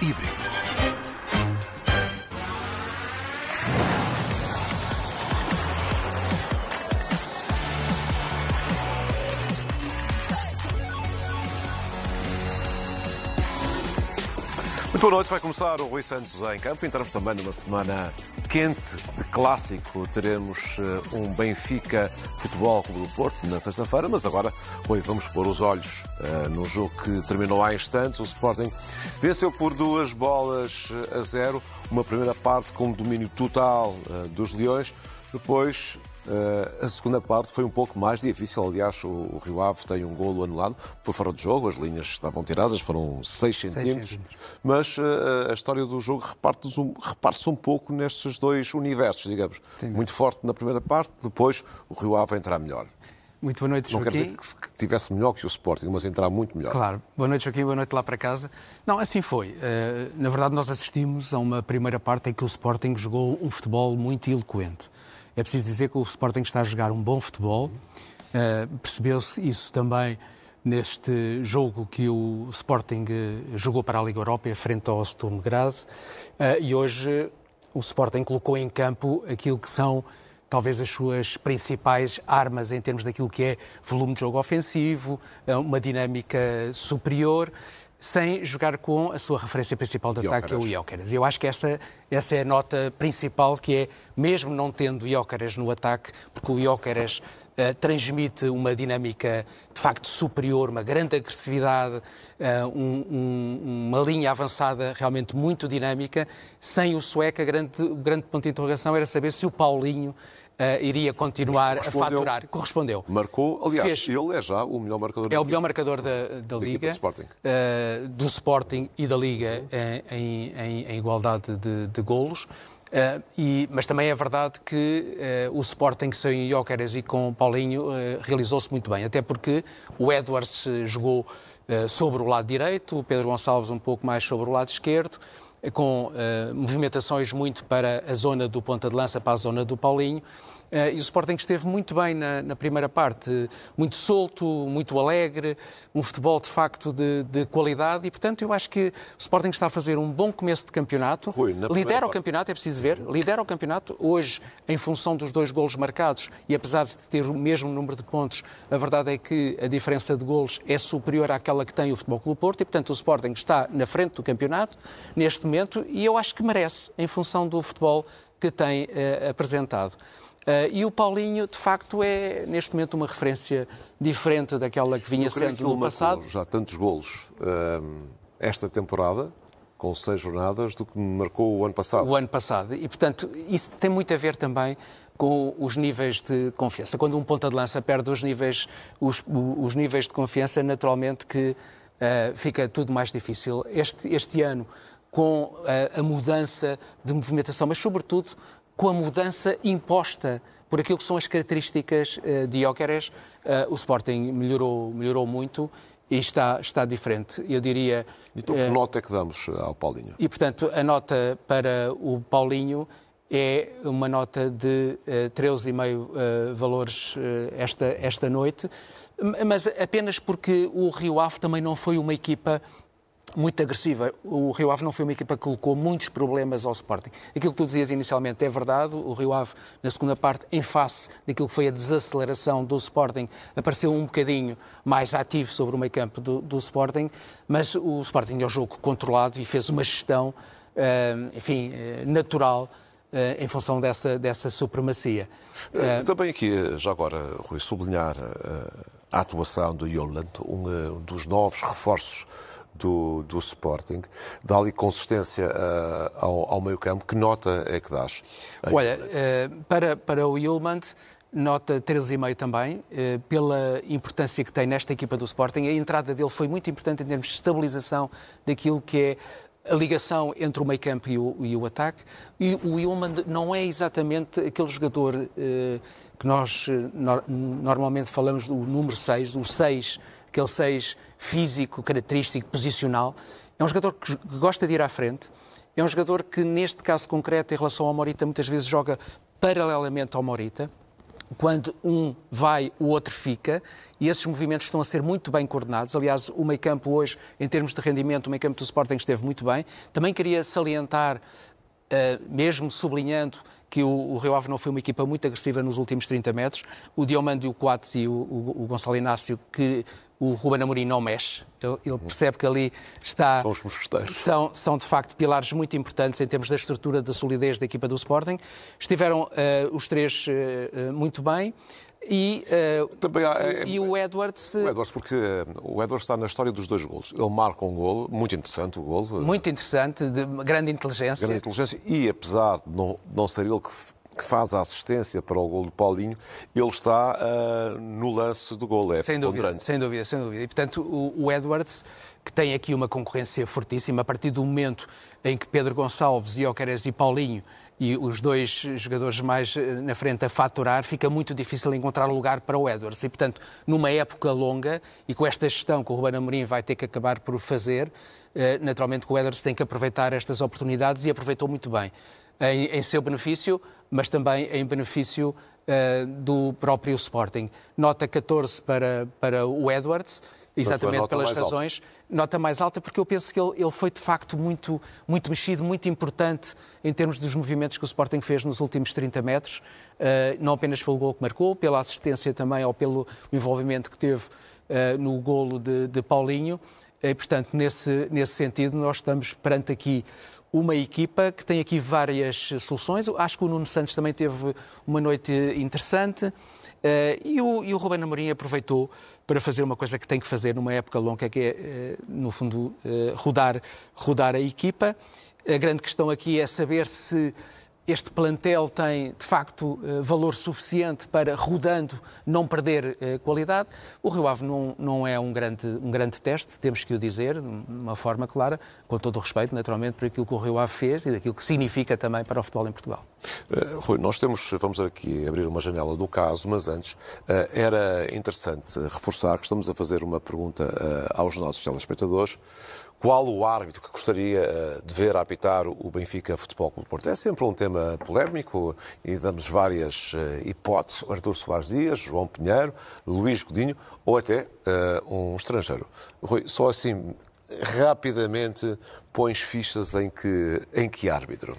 híbrido. Boa noite, vai começar o Rui Santos em campo. Entramos também numa semana quente de clássico. Teremos eh, um Benfica Futebol Clube do Porto na sexta-feira, mas agora, Rui, vamos pôr os olhos uh, no jogo que terminou há instantes. O Sporting venceu por duas bolas a zero. Uma primeira parte com domínio total uh, dos Leões. Depois Uh, a segunda parte foi um pouco mais difícil. Aliás, o, o Rio Ave tem um golo anulado por fora de jogo, as linhas estavam tiradas, foram 6 centímetros. Mas uh, a história do jogo reparte-se um, reparte um pouco nestes dois universos, digamos. Sim. Muito forte na primeira parte, depois o Rio Ave entrar melhor. Muito boa noite, Não Joaquim. quer dizer que tivesse melhor que o Sporting, mas entrar muito melhor. Claro. Boa noite, Joaquim. Boa noite lá para casa. Não, assim foi. Uh, na verdade, nós assistimos a uma primeira parte em que o Sporting jogou um futebol muito eloquente. É preciso dizer que o Sporting está a jogar um bom futebol. Uh, Percebeu-se isso também neste jogo que o Sporting jogou para a Liga Europa, frente ao Sturm Graz. Uh, e hoje o Sporting colocou em campo aquilo que são talvez as suas principais armas em termos daquilo que é volume de jogo ofensivo, uma dinâmica superior sem jogar com a sua referência principal de ataque, que é o Iócaras. Eu acho que essa, essa é a nota principal, que é, mesmo não tendo Iócaras no ataque, porque o Iócaras uh, transmite uma dinâmica de facto superior, uma grande agressividade, uh, um, um, uma linha avançada realmente muito dinâmica, sem o sueco, a grande, o grande ponto de interrogação era saber se o Paulinho Uh, iria continuar a faturar. Correspondeu. Marcou, aliás, Fez... ele é já o melhor marcador É o melhor marcador da, da Liga. Do Sporting. Uh, do Sporting e da Liga em, em, em igualdade de, de golos. Uh, e, mas também é verdade que o Sporting sem Jóqueres e com Paulinho realizou-se muito bem, até porque o Edwards jogou sobre o lado direito, o Pedro Gonçalves um pouco mais sobre o lado esquerdo com uh, movimentações muito para a zona do ponta de lança, para a zona do Paulinho. Uh, e o Sporting esteve muito bem na, na, primeira parte, muito solto, muito alegre, um futebol de facto de, de, qualidade. E, portanto, eu acho que o Sporting está a fazer um bom começo de campeonato. Rui, lidera o campeonato, é preciso ver, lidera o campeonato hoje em função dos dois golos marcados. E apesar de ter o mesmo número de pontos, a verdade é que a diferença de golos é superior àquela que tem o Futebol Clube Porto. E, portanto, o Sporting está na frente do campeonato neste momento. E eu acho que merece em função do futebol que tem uh, apresentado. Uh, e o Paulinho, de facto, é neste momento uma referência diferente daquela que vinha sendo no passado. Já tantos golos uh, esta temporada, com seis jornadas, do que marcou o ano passado. O ano passado. E, portanto, isso tem muito a ver também com os níveis de confiança. Quando um ponta de lança perde os níveis, os, os níveis de confiança, naturalmente que uh, fica tudo mais difícil. Este, este ano, com a, a mudança de movimentação, mas sobretudo com a mudança imposta por aquilo que são as características uh, de Jóqueres, uh, o Sporting melhorou, melhorou muito e está, está diferente. Eu diria. Então, que uh, nota é que damos ao Paulinho? E, portanto, a nota para o Paulinho é uma nota de uh, 13,5 uh, valores uh, esta, esta noite, mas apenas porque o Rio Ave também não foi uma equipa muito agressiva. O Rio Ave não foi uma equipa que colocou muitos problemas ao Sporting. Aquilo que tu dizias inicialmente é verdade. O Rio Ave, na segunda parte, em face daquilo que foi a desaceleração do Sporting, apareceu um bocadinho mais ativo sobre o meio campo do, do Sporting, mas o Sporting é um jogo controlado e fez uma gestão, uh, enfim, uh, natural uh, em função dessa, dessa supremacia. Também aqui, já agora, Rui, sublinhar a atuação do Yoland, um dos novos reforços do, do Sporting, dá-lhe consistência uh, ao, ao meio-campo. Que nota é que dás? Olha, uh, para, para o Yulmand, nota 13,5 também, uh, pela importância que tem nesta equipa do Sporting. A entrada dele foi muito importante em termos de estabilização daquilo que é a ligação entre o meio campo e o, e o ataque. E o Yulman não é exatamente aquele jogador que nós no, normalmente falamos do número 6, do 6, aquele 6 físico, característico, posicional. É um jogador que gosta de ir à frente. É um jogador que, neste caso concreto, em relação ao Morita, muitas vezes joga paralelamente ao Morita. quando um vai, o outro fica, e esses movimentos estão a ser muito bem coordenados. Aliás, o meio campo hoje, em termos de rendimento, o meio campo do Sporting esteve muito bem. Também queria salientar, uh, mesmo sublinhando que o, o Rio Ave não foi uma equipa muito agressiva nos últimos 30 metros, o Diomando e o Coates e o, o, o Gonçalo Inácio, que o Ruben Amorim não mexe. Ele, ele, percebe que ali está. São os mosqueteiros. São, são, de facto, pilares muito importantes em termos da estrutura, da solidez da equipa do Sporting. Estiveram uh, os três uh, muito bem. E, uh, Também há, e o Edwards. O Edwards, porque o Edwards está na história dos dois golos. Ele marca um golo, muito interessante o golo. Muito interessante, de grande inteligência. Grande inteligência, e apesar de não, não ser ele que que faz a assistência para o gol do Paulinho, ele está uh, no lance do gol. É sem dúvida, sem dúvida, sem dúvida. E, portanto, o, o Edwards, que tem aqui uma concorrência fortíssima, a partir do momento em que Pedro Gonçalves, Iocares e Paulinho e os dois jogadores mais eh, na frente a faturar, fica muito difícil encontrar lugar para o Edwards. E, portanto, numa época longa, e com esta gestão que o Ruben Amorim vai ter que acabar por fazer, eh, naturalmente que o Edwards tem que aproveitar estas oportunidades e aproveitou muito bem. Em, em seu benefício, mas também em benefício uh, do próprio Sporting. Nota 14 para, para o Edwards, exatamente pelas razões. Alta. Nota mais alta porque eu penso que ele, ele, foi de facto muito, muito mexido, muito importante em termos dos movimentos que o Sporting fez nos últimos 30 metros, uh, não apenas pelo gol que marcou, pela assistência também ou pelo envolvimento que teve uh, no golo de, de Paulinho. E, portanto, nesse, nesse sentido, nós estamos perante aqui uma equipa que tem aqui várias soluções. acho que o Nuno Santos também teve uma noite interessante. Uh, e, o, e o Ruben Amorim aproveitou para fazer uma coisa que tem que fazer numa época longa, que é, uh, no fundo, uh, rodar, rodar a equipa. A grande questão aqui é saber se este plantel tem, de facto, eh, valor suficiente para, rodando, não perder eh, qualidade. O Rio Ave não, não é um grande, um grande teste, temos que o dizer, de uma forma clara, com todo o respeito, naturalmente, por aquilo que o Rio Ave fez e daquilo que significa também para o futebol em Portugal. Uh, Rui, nós temos, vamos aqui abrir uma janela do caso, mas antes era interessante reforçar que estamos a fazer uma pergunta aos nossos telespectadores qual o árbitro que gostaria eh, de ver apitar o Benfica Futebol Clube Porto? É sempre um tema polémico e damos várias eh, hipóteses. Artur Soares Dias, João Pinheiro, Luís Godinho ou até uh, um estrangeiro. Rui, só assim, rapidamente, pões fichas em que, em que árbitro?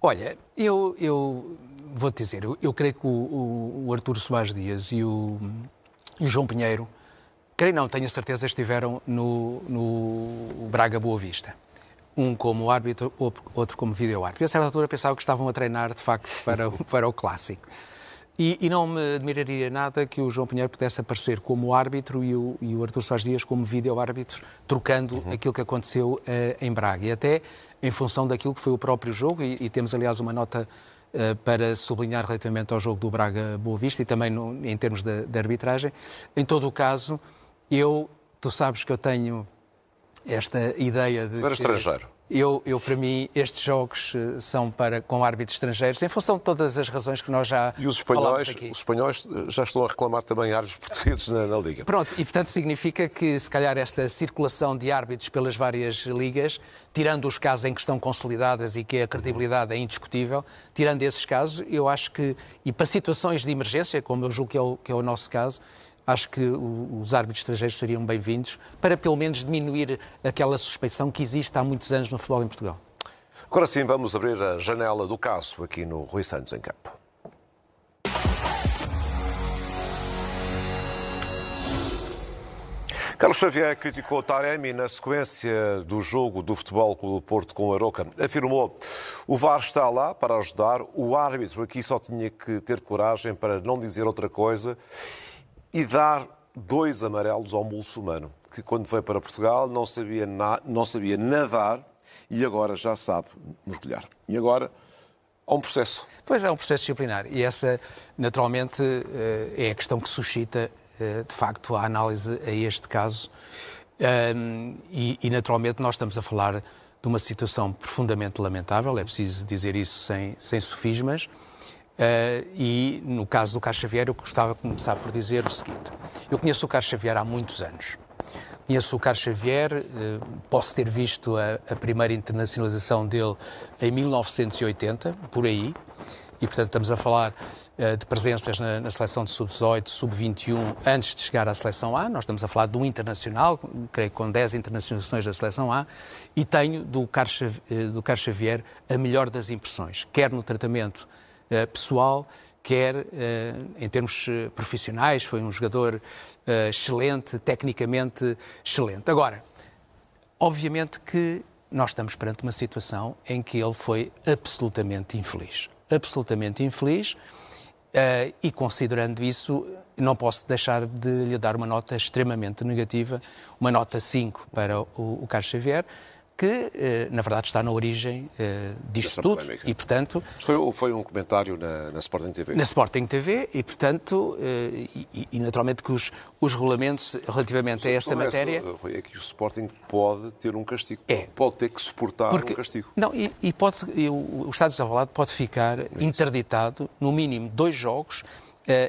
Olha, eu, eu vou-te dizer, eu, eu, creio que o, o Artur Soares Dias e o, e o João Pinheiro Creio não, tenho a certeza, estiveram no, no Braga Boa Vista. Um como árbitro, outro como vídeo-árbitro. E a certa altura pensava que estavam a treinar, de facto, para, para o clássico. E, e, não me admiraria nada que o João Pinheiro pudesse aparecer como árbitro e o, e o Artur Soares Dias como vídeo-árbitro, trocando uhum. aquilo que aconteceu uh, em Braga. E até em função daquilo que foi o próprio jogo, e, e temos, aliás, uma nota uh, para sublinhar relativamente ao jogo do Braga Boa Vista e também no, em termos de arbitragem. Em todo o caso, eu, tu sabes que eu tenho esta ideia de. Para estrangeiro. Eu, eu, para mim, estes jogos eh, são para com árbitros estrangeiros, em função de todas as razões que nós já E os espanhóis, os espanhóis eh, já estão a reclamar também árbitros portugueses na, na, Liga. Pronto, e portanto significa que, se calhar, esta circulação de árbitros pelas várias ligas, tirando os casos em que estão consolidadas e que a credibilidade é indiscutível, tirando esses casos, eu acho que, e para situações de emergência, como eu julgo que é o, que é o nosso caso, acho que os árbitros estrangeiros seriam bem-vindos para, pelo menos, diminuir aquela suspeição que existe há muitos anos no futebol em Portugal. Agora sim, vamos abrir a janela do caso aqui no Rui Santos em Campo. Carlos Xavier criticou Taremi na sequência do jogo do Futebol do Porto com o Aroca. Afirmou o VAR está lá para ajudar, o árbitro aqui só tinha que ter coragem para não dizer outra coisa e dar dois amarelos ao muçulmano, que quando veio para Portugal não sabia, na, não sabia nadar e agora já sabe mergulhar. E agora há um processo. Pois é, um processo disciplinar. E essa, naturalmente, eh, é a questão que suscita, eh, de facto, a análise a este caso. E, naturalmente, nós estamos a falar de uma situação profundamente lamentável, é preciso dizer isso sem, sem sofismas. Uh, e no caso do Carlos Xavier, eu gostava de começar por dizer o seguinte: eu conheço o Carlos Xavier há muitos anos. Conheço o Carlos Xavier, uh, posso ter visto a, a, primeira internacionalização dele em 1980, por aí, e portanto estamos a falar de presenças na, na seleção de sub-18, sub-21, antes de chegar à seleção A. Nós estamos a falar de um internacional, creio que com 10 internacionalizações da seleção A, e tenho do Carlos, do Carlos Xavier a melhor das impressões, quer no tratamento pessoal, quer em termos profissionais. Foi um jogador excelente, tecnicamente excelente. Agora, obviamente que nós estamos perante uma situação em que ele foi absolutamente infeliz. Absolutamente infeliz. E considerando isso, não posso deixar de lhe dar uma nota extremamente negativa, uma nota 5 para o, o Carlos Xavier, que, eh, na verdade, está na origem eh, disto tudo. Polémica. E, portanto... Foi, foi, um comentário na, na, Sporting TV? Na Sporting TV e, portanto, eh, e, e, naturalmente que os, os regulamentos relativamente a essa matéria... É que o Sporting pode ter um castigo. É. Pode ter que suportar Porque, um castigo. Não, e, e pode, e o, o Estado de Alvalade pode ficar é interditado, no mínimo, dois jogos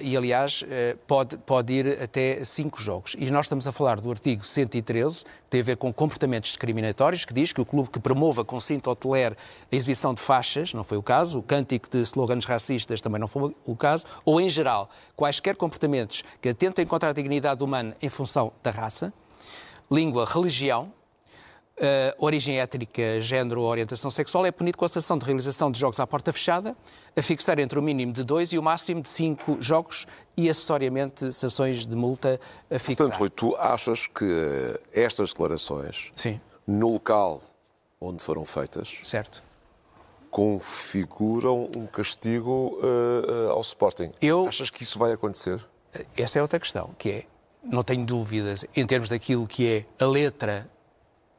e, aliás, uh, pode, pode ir até cinco jogos. E nós estamos a falar do artigo 113, que tem a ver com comportamentos discriminatórios, que diz que o clube que promova com cinto hoteler a exibição de faixas, não foi o caso, o cântico de slogans racistas também não foi o caso, ou, em geral, quaisquer comportamentos que atentem contra a dignidade humana em função da raça, língua, religião, uh, origem étnica, género ou orientação sexual é punido com a sanção de realização de jogos à porta fechada, a fixar entre o mínimo de dois e o máximo de cinco jogos e, acessoriamente, sanções de multa a fixar. Portanto, Rui, tu achas que estas declarações, Sim. no local onde foram feitas, certo. configuram um castigo uh, uh, ao Sporting? Eu... Achas que isso vai acontecer? Essa é outra questão, que é, não tenho dúvidas, em termos daquilo que é a letra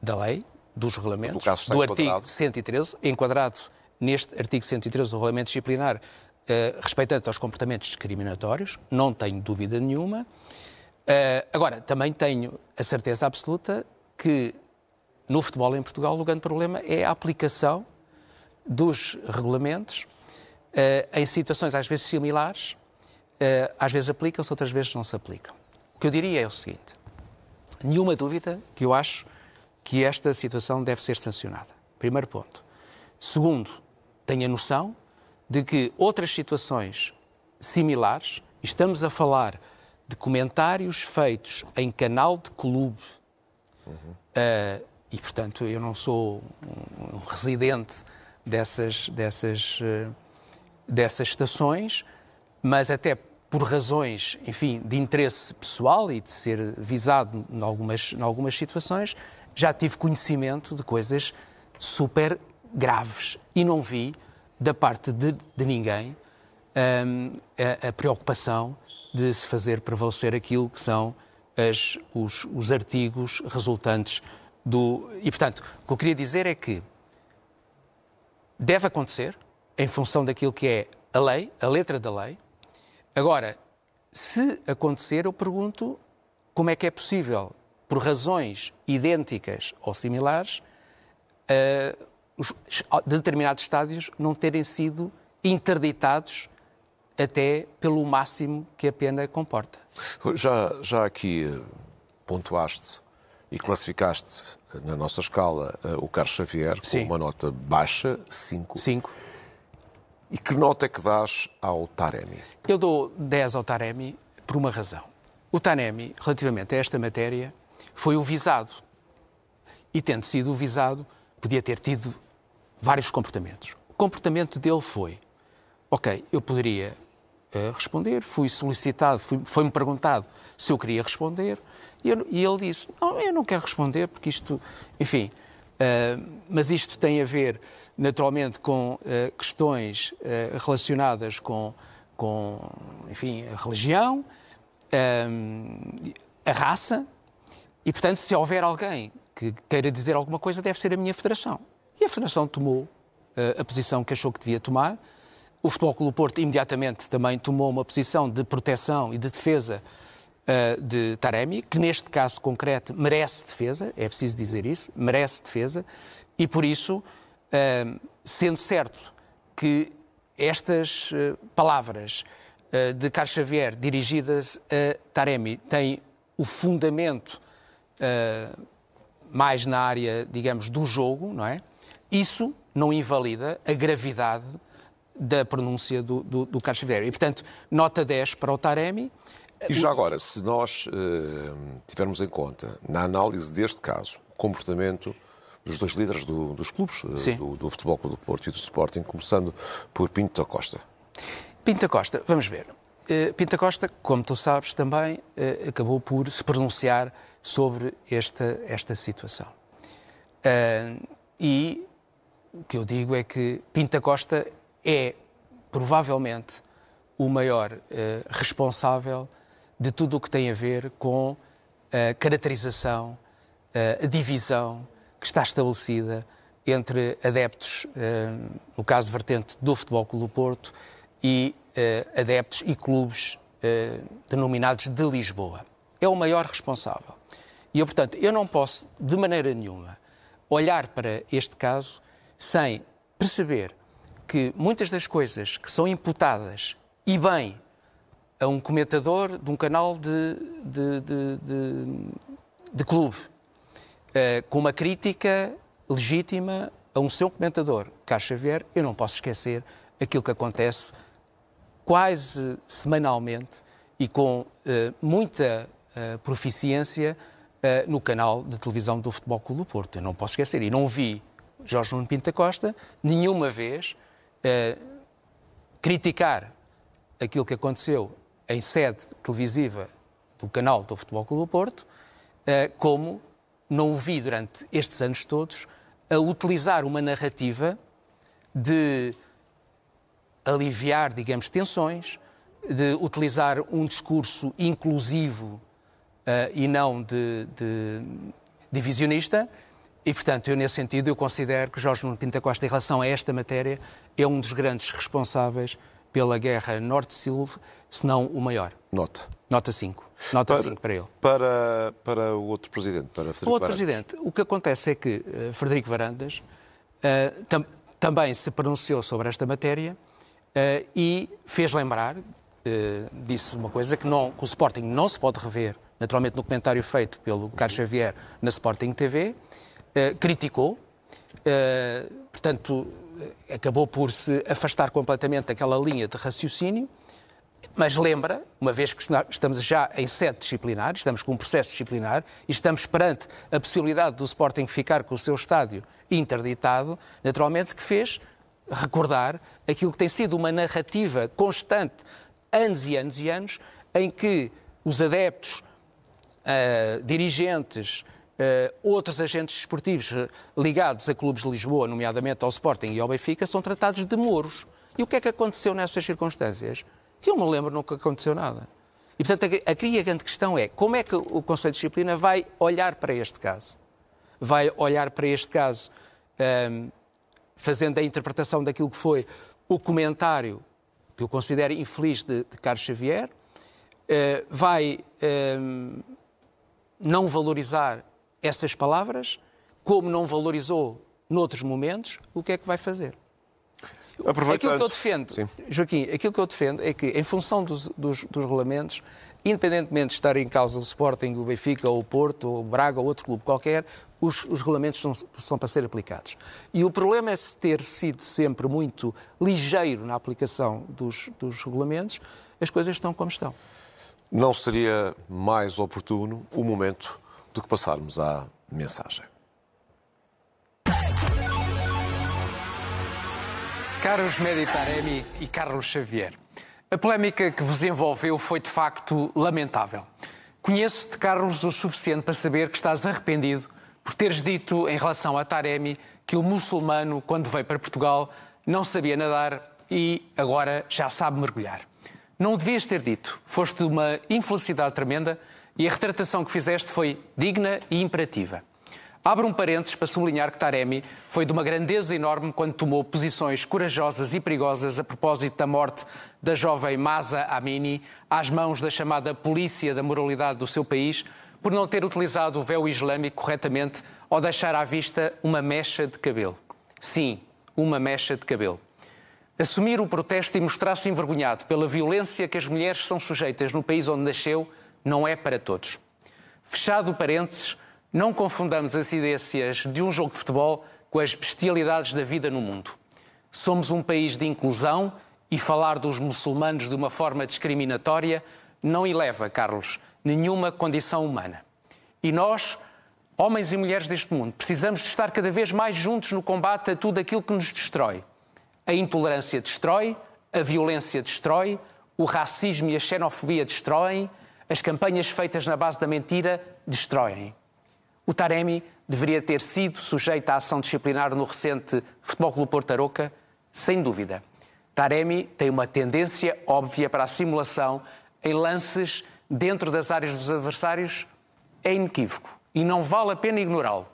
da lei, dos regulamentos, do artigo 113, enquadrado neste artigo 113 do regulamento disciplinar, uh, respeitando aos comportamentos discriminatórios, não tenho dúvida nenhuma. Uh, agora, também tenho a certeza absoluta que no futebol em Portugal o grande problema é a aplicação dos regulamentos uh, em situações às vezes similares, uh, às vezes aplicam-se, outras vezes não se aplicam. O que eu diria é o seguinte: nenhuma dúvida que eu acho que esta situação deve ser sancionada. Primeiro ponto. Segundo, tenha noção de que outras situações similares, estamos a falar de comentários feitos em canal de clube, uhum. uh, e portanto eu não sou um, um residente dessas, dessas, uh, dessas estações, mas até por razões, enfim, de interesse pessoal e de ser visado em algumas, em algumas situações, já tive conhecimento de coisas super graves e não vi, da parte de, de ninguém, um, a, a, preocupação de se fazer prevalecer aquilo que são as, os, os artigos resultantes do. E, portanto, o que eu queria dizer é que deve acontecer, em função daquilo que é a lei, a letra da lei. Agora, se acontecer, eu pergunto como é que é possível por razões idênticas ou similares, uh, os, determinados estádios não terem sido interditados até pelo máximo que a pena comporta. Já, já aqui eh, pontuaste e classificaste eh, na nossa escala o Carlos Xavier Sim. com uma nota baixa, 5. 5. E que nota é que dás ao Taremi? Eu dou 10 ao Taremi por uma razão. O Taremi, relativamente a esta matéria, foi o visado. E tendo sido o visado, podia ter tido vários comportamentos. O comportamento dele foi: ok, eu poderia uh, responder, fui solicitado, foi-me perguntado se eu queria responder, e, eu, e, ele disse: não, eu não quero responder porque isto, enfim, uh, mas isto tem a ver naturalmente com uh, questões relacionadas com, com, enfim, a religião, a raça, e, portanto, se houver alguém que queira dizer alguma coisa, deve ser a minha federação. E a federação tomou uh, a posição que achou que devia tomar. O Futebol Clube Porto imediatamente também tomou uma posição de proteção e de defesa uh, de Taremi, que neste caso concreto merece defesa, é preciso dizer isso, merece defesa, e por isso, uh, sendo certo que estas palavras de Carlos Xavier dirigidas a Taremi têm o fundamento uh, mais na área, digamos, do jogo, não é? Isso não invalida a gravidade da pronúncia do, do, do Carlos Xavier. E, portanto, nota 10 para o Taremi. E já agora, se nós eh, tivermos em conta, na análise deste caso, o comportamento dos dois líderes do, dos clubes, eh, do, do, Futebol Clube do Porto e do Sporting, começando por Pinto da Costa. Pinto da Costa, vamos ver. Uh, Pinto da Costa, como tu sabes também, uh, acabou por se pronunciar sobre esta, esta situação. Uh, e o que eu digo é que Pinto da Costa é provavelmente o maior responsável de tudo o que tem a ver com a caracterização, a divisão que está estabelecida entre adeptos, no caso vertente do Futebol Clube do Porto, e adeptos e clubes denominados de Lisboa. É o maior responsável. E eu, portanto, eu não posso, de maneira nenhuma, olhar para este caso sem perceber que muitas das coisas que são imputadas, e bem, a um comentador de um canal de, de, de, de, de clube, uh, com uma crítica legítima a um seu comentador, Carlos Xavier, eu não posso esquecer aquilo que acontece quase semanalmente e com uh, muita proficiência uh, no canal de televisão do Futebol Clube do Porto. Eu não posso esquecer. E não vi Jorge Nuno Pinto Costa nenhuma vez criticar aquilo que aconteceu em sede televisiva do canal do Futebol Clube do Porto, eh, como não o vi durante estes anos todos a utilizar uma narrativa de aliviar, digamos, tensões, de utilizar um discurso inclusivo e não de, de, divisionista. E, portanto, eu, nesse sentido, eu considero que Jorge Nuno Pinto Costa, em relação a esta matéria, é um dos grandes responsáveis pela guerra norte-sul, se não o maior. Nota. Nota 5. Nota 5 para ele. Para, para o outro presidente, para Frederico O outro Varandas. presidente, o que acontece é que uh, Frederico Varandas uh, tam, também se pronunciou sobre esta matéria uh, e fez lembrar, disse uma coisa que, não, que o Sporting não se pode rever, naturalmente no comentário feito pelo Carlos Xavier na Sporting TV, criticou, portanto, acabou por se afastar completamente daquela linha de raciocínio, mas lembra, uma vez que estamos já em sete disciplinar, estamos com um processo disciplinar e estamos perante a possibilidade do Sporting ficar com o seu estádio interditado, naturalmente que fez recordar aquilo que tem sido uma narrativa constante, anos e anos e anos, em que os adeptos, uh, dirigentes, Uh, outros agentes esportivos ligados a clubes de Lisboa, nomeadamente ao Sporting e ao Benfica, são tratados de moros. E o que é que aconteceu nessas circunstâncias? Que eu me lembro nunca aconteceu nada. E, portanto, aqui a grande questão é como é que o Conselho de Disciplina vai olhar para este caso? Vai olhar para este caso um, ehm, fazendo a interpretação daquilo que foi o comentário que eu considero infeliz de, de Carlos Xavier, uh, vai um, ehm, não valorizar essas palavras, como não valorizou noutros momentos, o que é que vai fazer? Aquilo que eu defendo, Sim. Joaquim, aquilo que eu defendo é que, em função dos, dos, dos regulamentos, independentemente de estar em causa o Sporting, o Benfica, ou o Porto, ou o Braga, ou outro clube qualquer, os, os regulamentos são, são, para ser aplicados. E o problema é ter sido sempre muito ligeiro na aplicação dos, dos regulamentos, as coisas estão como estão. Não seria mais oportuno o momento do que passarmos à mensagem. Caros Meditaremi e Carlos Xavier, a polémica que vos envolveu foi de facto lamentável. Conheço-te, Carlos, o suficiente para saber que estás arrependido por teres dito em relação a Taremi que o muçulmano, quando veio para Portugal, não sabia nadar e agora já sabe mergulhar. Não o devias ter dito. Foste uma infelicidade tremenda e a retratação que fizeste foi digna e imperativa. Abro um parênteses para sublinhar que Taremi foi de uma grandeza enorme quando tomou posições corajosas e perigosas a propósito da morte da jovem Masa Amini às mãos da chamada polícia da moralidade do seu país por não ter utilizado o véu islâmico corretamente ou deixar à vista uma mecha de cabelo. Sim, uma mecha de cabelo. Assumir o protesto e mostrar-se envergonhado pela violência que as mulheres são sujeitas no país onde nasceu não é para todos. Fechado parênteses, não confundamos as ideias de um jogo de futebol com as bestialidades da vida no mundo. Somos um país de inclusão e falar dos muçulmanos de uma forma discriminatória não eleva, Carlos, nenhuma condição humana. E nós, homens e mulheres deste mundo, precisamos de estar cada vez mais juntos no combate a tudo aquilo que nos destrói. A intolerância destrói, a violência destrói, o racismo e a xenofobia destroem, as campanhas feitas na base da mentira destroem. O Taremi deveria ter sido sujeito à ação disciplinar no recente Futebol Clube Porto Aroca, sem dúvida. Taremi tem uma tendência óbvia para a simulação em lances dentro das áreas dos adversários, é inequívoco e não vale a pena ignorá-lo.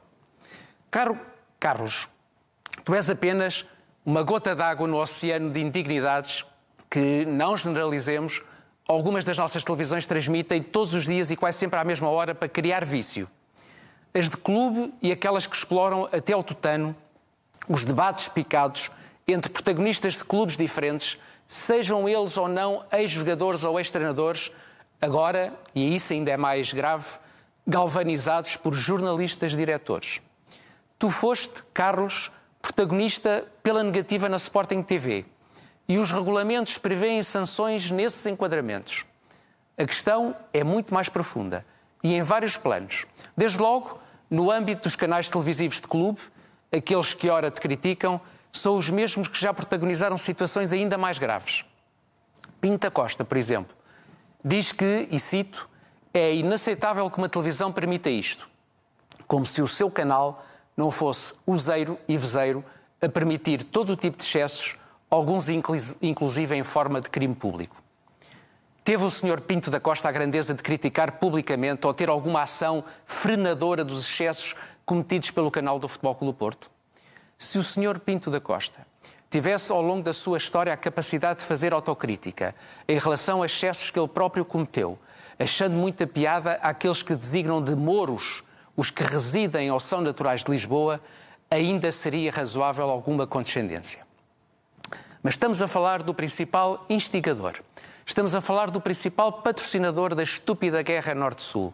Caro Carlos, tu és apenas uma gota d'água no oceano de indignidades que, não generalizemos, algumas das nossas televisões transmitem todos os dias e quase sempre à mesma hora para criar vício. As de clube e aquelas que exploram até ao tutano os debates picados entre protagonistas de clubes diferentes, sejam eles ou não ex-jogadores ou ex-treinadores, agora, e isso ainda é mais grave, galvanizados por jornalistas diretores. Tu foste, Carlos, protagonista pela negativa na Sporting TV e os regulamentos prevêem sanções nesses enquadramentos. A questão é muito mais profunda e em vários planos. Desde logo, no âmbito dos canais televisivos de clube, aqueles que ora te criticam são os mesmos que já protagonizaram situações ainda mais graves. Pinta Costa, por exemplo, diz que, e cito, é inaceitável que uma televisão permita isto, como se o seu canal não fosse useiro e vezeiro a permitir todo o tipo de excessos, alguns inclusive em forma de crime público. Teve o Sr. Pinto da Costa a grandeza de criticar publicamente ou ter alguma ação frenadora dos excessos cometidos pelo canal do Futebol Clube Porto? Se o Sr. Pinto da Costa tivesse ao longo da sua história a capacidade de fazer autocrítica em relação a excessos que ele próprio cometeu, achando muita piada àqueles que designam de moros os que residem ou são naturais de Lisboa, ainda seria razoável alguma condescendência. Mas estamos a falar do principal instigador. Estamos a falar do principal patrocinador da estúpida guerra Norte-Sul.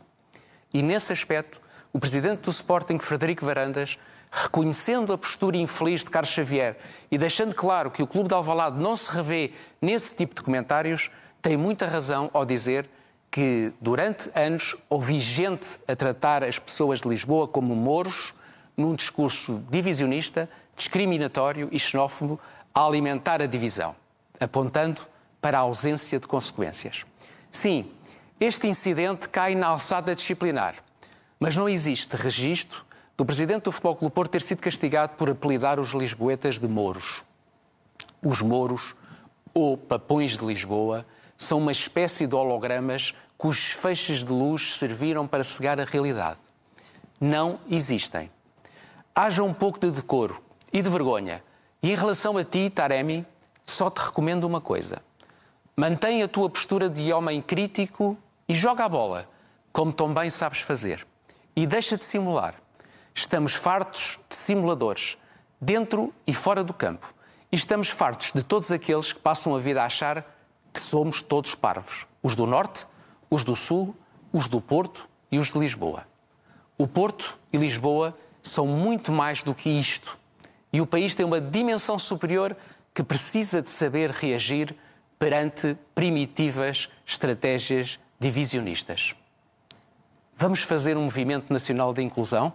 E nesse aspecto, o presidente do Sporting, Frederico Varandas, reconhecendo a postura infeliz de Carlos Xavier e deixando claro que o Clube de Alvalade não se revê nesse tipo de comentários, tem muita razão ao dizer que durante anos houve gente a tratar as pessoas de Lisboa como moros num discurso divisionista, discriminatório e xenófobo a alimentar a divisão, apontando para a ausência de consequências. Sim, este incidente cai na alçada disciplinar, mas não existe registro do presidente do Futebol Clube Porto ter sido castigado por apelidar os lisboetas de mouros. Os mouros, ou papões de Lisboa, são uma espécie de hologramas cujos feixes de luz serviram para cegar a realidade. Não existem. Haja um pouco de decoro e de vergonha. E em relação a ti, Taremi, só te recomendo uma coisa. Mantém a tua postura de homem crítico e joga a bola, como tão bem sabes fazer. E deixa de simular. Estamos fartos de simuladores, dentro e fora do campo. E estamos fartos de todos aqueles que passam a vida a achar que somos todos parvos. Os do Norte, os do Sul, os do Porto e os de Lisboa. O Porto e Lisboa são muito mais do que isto. E o país tem uma dimensão superior que precisa de saber reagir perante primitivas estratégias divisionistas. Vamos fazer um movimento nacional de inclusão?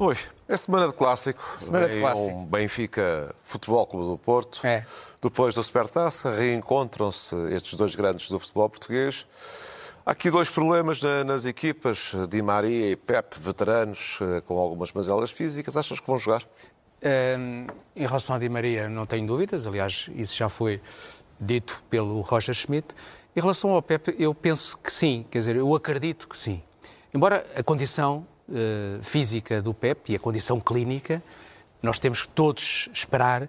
Oi, é semana de clássico. Semana de clássico. Um Benfica Futebol Clube do Porto. É. Depois da Supertaça, reencontram-se estes dois grandes do futebol português. Há aqui dois problemas nas equipas, Di Maria e Pep, veteranos, eh, com algumas mazelas físicas. Achas que vão jogar? Um, em relação a Di Maria, não tenho dúvidas. Aliás, isso já foi dito pelo Roger Schmidt. Em relação ao Pep, eu penso que sim. Quer dizer, eu acredito que sim. Embora a condição uh, física do PEP e a condição clínica, nós temos que todos esperar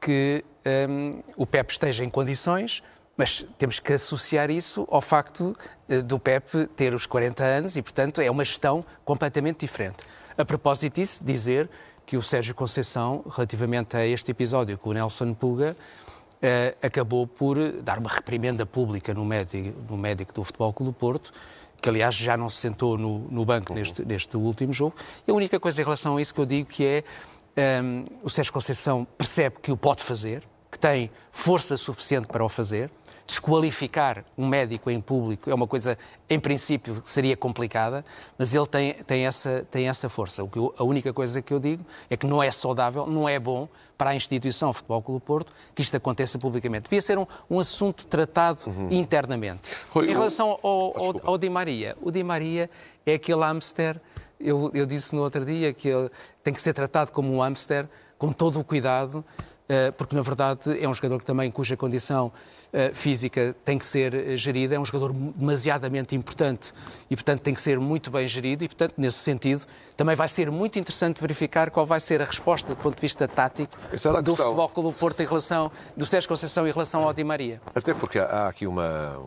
que um, ehm, o PEP esteja em condições, mas temos que associar isso ao facto uh, do PEP ter os 40 anos e, portanto, é uma gestão completamente diferente. A propósito disso, dizer que o Sérgio Conceição, relativamente a este episódio com o Nelson Puga, uh, acabou por dar uma reprimenda pública no médico, no médico do Futebol Clube do Porto que aliás já não se sentou no, no banco neste, neste último jogo. E a única coisa em relação a isso que eu digo que é um, o Sérgio Conceição percebe que o pode fazer, que tem força suficiente para o fazer. Desqualificar um médico em público é uma coisa, em princípio, seria complicada, mas ele tem, tem, essa, tem essa força. O que eu, a única coisa que eu digo é que não é saudável, não é bom para a instituição Futebol Clube Porto que isto aconteça publicamente. Devia ser um, um assunto tratado uhum. internamente. em relação ao, ao, ao Di Maria, o Di Maria é aquele hamster, eu, eu disse no outro dia que ele tem que ser tratado como um hamster, com todo o cuidado, porque na verdade é um jogador que também cuja condição eh, física tem que ser eh, gerida, é um jogador demasiadamente importante e portanto tem que ser muito bem gerido e portanto nesse sentido também vai ser muito interessante verificar qual vai ser a resposta do ponto de vista tático do Futebol Clube Porto em relação do Sérgio Conceição em relação ao Di Maria. Até porque há aqui uma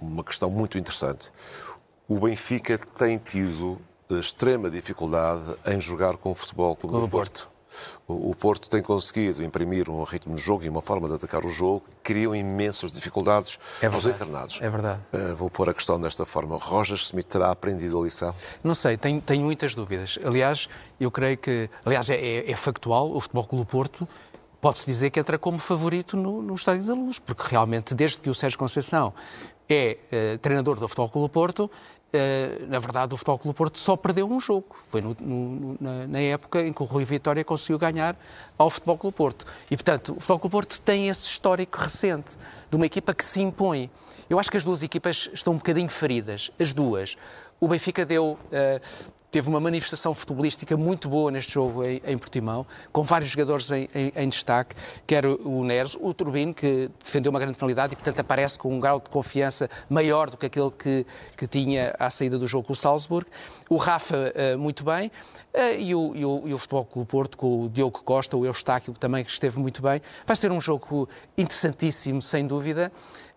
uma questão muito interessante. O Benfica tem tido extrema dificuldade em jogar com o Futebol Clube do Porto. O Porto tem conseguido imprimir um ritmo no jogo e uma forma de atacar o jogo que criam imensas dificuldades é aos encarnados. É verdade. Uh, vou pôr a questão desta forma. Roger Smith terá aprendido a lição? Não sei, tenho, tenho muitas dúvidas. Aliás, eu creio que. Aliás, é, é, é factual, o Futebol Clube Porto pode-se dizer que entra como favorito no, no Estádio da Luz, porque realmente, desde que o Sérgio Conceição é uh, treinador do Futebol Clube Porto, Uh, na verdade, o Futebol Clube Porto só perdeu um jogo. Foi no, no, na, na, época em que o Rui Vitória conseguiu ganhar ao Futebol Clube Porto. E, portanto, o Futebol Clube Porto tem esse histórico recente de uma equipa que se impõe. Eu acho que as duas equipas estão um bocadinho feridas, as duas. O Benfica deu uh, teve uma manifestação futebolística muito boa neste jogo em, em Portimão, com vários jogadores em, em, em, destaque, quer o Neres, o Turbino, que defendeu uma grande penalidade e, portanto, aparece com um grau de confiança maior do que aquele que, que tinha à saída do jogo com o Salzburg, o Rafa, uh, muito bem, uh, e, o, e, o, e o Futebol Clube Porto, com o Diogo Costa, o Eustáquio, que também esteve muito bem. Vai ser um jogo interessantíssimo, sem dúvida.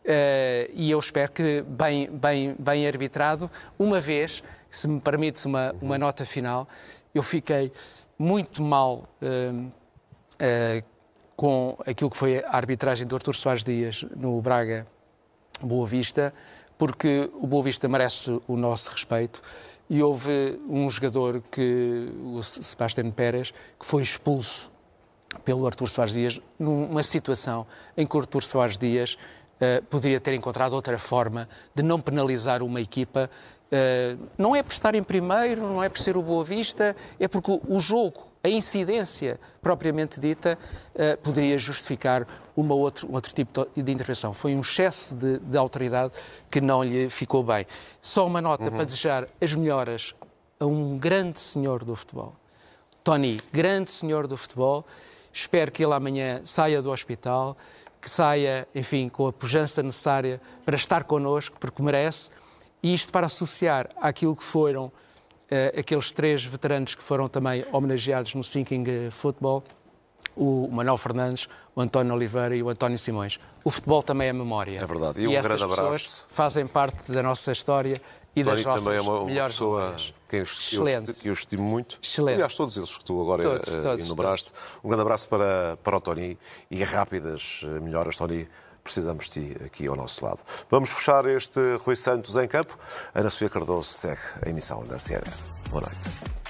Uh, e eu espero que bem, bem, bem arbitrado, uma vez se me permites uma, uma nota final, eu fiquei muito mal uh, uh, com aquilo que foi a arbitragem do Artur Soares Dias no Braga Boa Vista, porque o Boa Vista merece o nosso respeito e houve um jogador que, o Sebastião Pérez, que foi expulso pelo Artur Soares Dias numa situação em que o Artur Soares Dias uh, poderia ter encontrado outra forma de não penalizar uma equipa Uh, não é por estar em primeiro, não é por ser o Boa Vista, é porque o jogo, a incidência propriamente dita, uh, poderia justificar uma outro, um outro tipo de intervenção. Foi um excesso de, de autoridade que não lhe ficou bem. Só uma nota uhum. para desejar as melhoras a um grande senhor do futebol. Tony, grande senhor do futebol. Espero que ele amanhã saia do hospital, que saia, enfim, com a pujança necessária para estar connosco, porque merece e isto para associar àquilo que foram uh, aqueles três veteranos que foram também homenageados no Sinking Football, o Manuel Fernandes, o António Oliveira e o António Simões. O futebol também é memória. É verdade. E, e um essas grande pessoas abraço. fazem parte da nossa história e das nossas também é uma, melhores pessoa memórias. quem eu, Excelente. que eu estimo muito. Excelente. Aliás, todos eles que tu agora Todos, uh, todos, enumeraste. Um grande abraço para, para o Tony e rápidas melhoras, Tony precisamos de ti aqui ao nosso lado. Vamos fechar este Rui Santos em campo. Ana Sofia Cardoso segue a emissão da CNN. Boa noite.